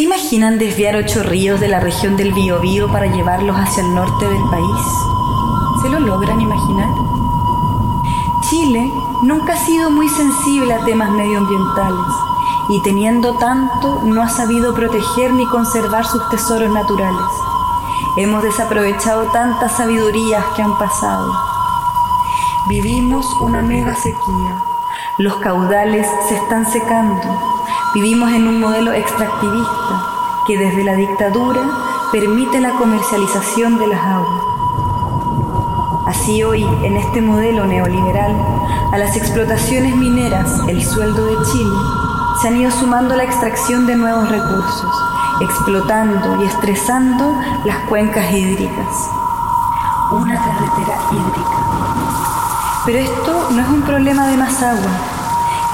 imaginan desviar ocho ríos de la región del Biobío para llevarlos hacia el norte del país? ¿Se lo logran imaginar? Chile nunca ha sido muy sensible a temas medioambientales y teniendo tanto no ha sabido proteger ni conservar sus tesoros naturales. Hemos desaprovechado tantas sabidurías que han pasado. Vivimos una mega sequía. Los caudales se están secando. Vivimos en un modelo extractivista que desde la dictadura permite la comercialización de las aguas. Así hoy, en este modelo neoliberal, a las explotaciones mineras, el sueldo de Chile, se han ido sumando la extracción de nuevos recursos explotando y estresando las cuencas hídricas. Una carretera hídrica. Pero esto no es un problema de más agua.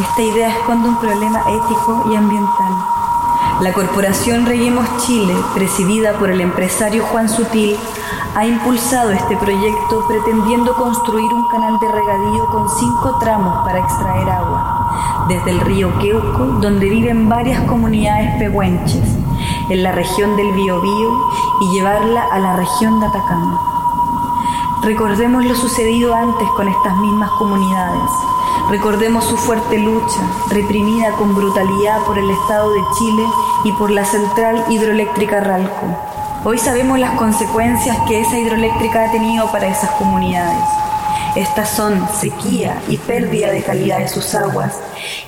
Esta idea esconde un problema ético y ambiental. La corporación Reguemos Chile, presidida por el empresario Juan Sutil, ha impulsado este proyecto pretendiendo construir un canal de regadío con cinco tramos para extraer agua, desde el río Queuco, donde viven varias comunidades pehuenches, en la región del Biobío y llevarla a la región de Atacama. Recordemos lo sucedido antes con estas mismas comunidades. Recordemos su fuerte lucha, reprimida con brutalidad por el Estado de Chile y por la central hidroeléctrica Ralco. Hoy sabemos las consecuencias que esa hidroeléctrica ha tenido para esas comunidades. Estas son sequía y pérdida de calidad de sus aguas,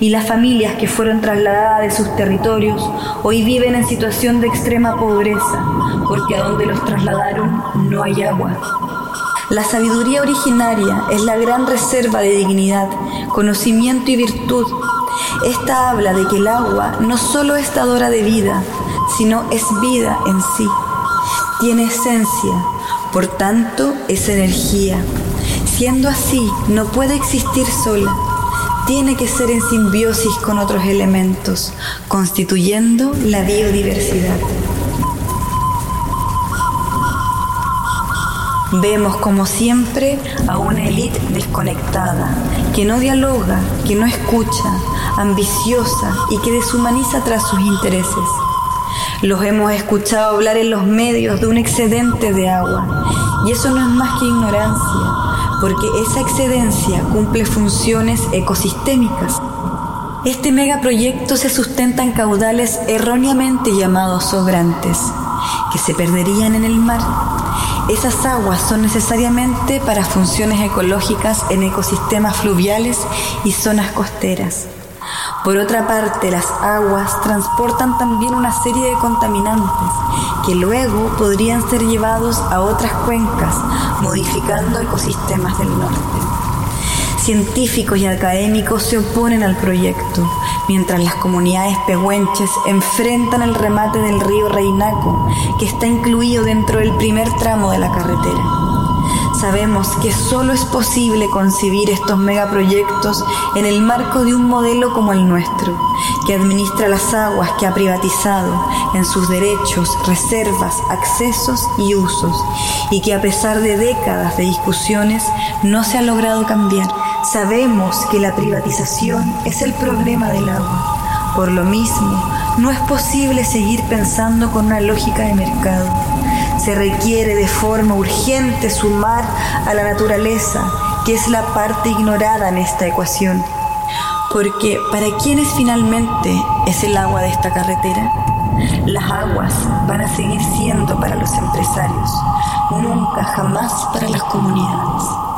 y las familias que fueron trasladadas de sus territorios hoy viven en situación de extrema pobreza, porque a donde los trasladaron no hay agua. La sabiduría originaria es la gran reserva de dignidad, conocimiento y virtud. Esta habla de que el agua no solo es dadora de vida, sino es vida en sí. Tiene esencia, por tanto es energía. Siendo así, no puede existir sola. Tiene que ser en simbiosis con otros elementos, constituyendo la biodiversidad. Vemos como siempre a una élite desconectada, que no dialoga, que no escucha, ambiciosa y que deshumaniza tras sus intereses. Los hemos escuchado hablar en los medios de un excedente de agua, y eso no es más que ignorancia, porque esa excedencia cumple funciones ecosistémicas. Este megaproyecto se sustenta en caudales erróneamente llamados sobrantes, que se perderían en el mar. Esas aguas son necesariamente para funciones ecológicas en ecosistemas fluviales y zonas costeras. Por otra parte, las aguas transportan también una serie de contaminantes que luego podrían ser llevados a otras cuencas, modificando ecosistemas del norte. Científicos y académicos se oponen al proyecto, mientras las comunidades pehuenches enfrentan el remate del río Reinaco, que está incluido dentro del primer tramo de la carretera. Sabemos que solo es posible concebir estos megaproyectos en el marco de un modelo como el nuestro, que administra las aguas que ha privatizado en sus derechos, reservas, accesos y usos, y que a pesar de décadas de discusiones no se ha logrado cambiar. Sabemos que la privatización es el problema del agua. Por lo mismo, no es posible seguir pensando con una lógica de mercado se requiere de forma urgente sumar a la naturaleza, que es la parte ignorada en esta ecuación. Porque ¿para quiénes finalmente es el agua de esta carretera? Las aguas van a seguir siendo para los empresarios, nunca jamás para las comunidades.